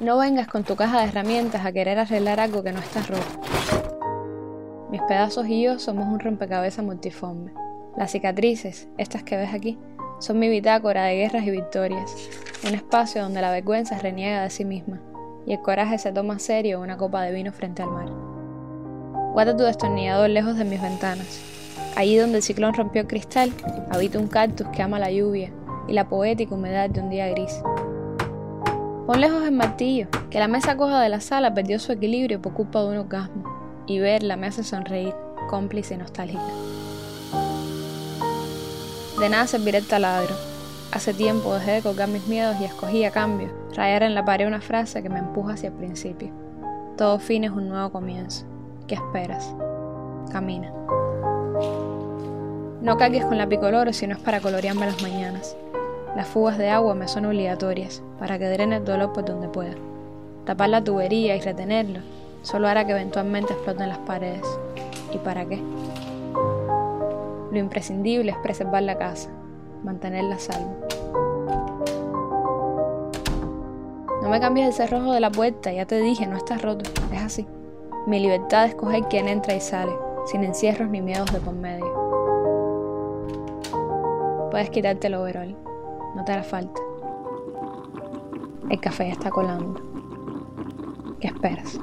No vengas con tu caja de herramientas a querer arreglar algo que no está roto. Mis pedazos y yo somos un rompecabezas multiforme. Las cicatrices, estas que ves aquí, son mi bitácora de guerras y victorias, un espacio donde la vergüenza reniega de sí misma y el coraje se toma serio una copa de vino frente al mar. Guarda tu destornillador lejos de mis ventanas. Allí donde el ciclón rompió el cristal, habita un cactus que ama la lluvia y la poética humedad de un día gris. Pon lejos el martillo, que la mesa coja de la sala perdió su equilibrio por culpa de un orgasmo, y verla me hace sonreír, cómplice y nostálgica. De nada servirá el taladro. Hace tiempo dejé de colgar mis miedos y escogí a cambio rayar en la pared una frase que me empuja hacia el principio. Todo fin es un nuevo comienzo. ¿Qué esperas? Camina. No cargues con la picoloro si no es para colorearme las mañanas. Las fugas de agua me son obligatorias para que drene el dolor por donde pueda. Tapar la tubería y retenerlo solo hará que eventualmente exploten las paredes. ¿Y para qué? Lo imprescindible es preservar la casa, mantenerla salvo. No me cambies el cerrojo de la puerta, ya te dije, no está roto, es así. Mi libertad es escoger quién entra y sale, sin encierros ni miedos de por medio. Puedes quitarte el overall no te hará falta. El café ya está colando. ¿Qué esperas?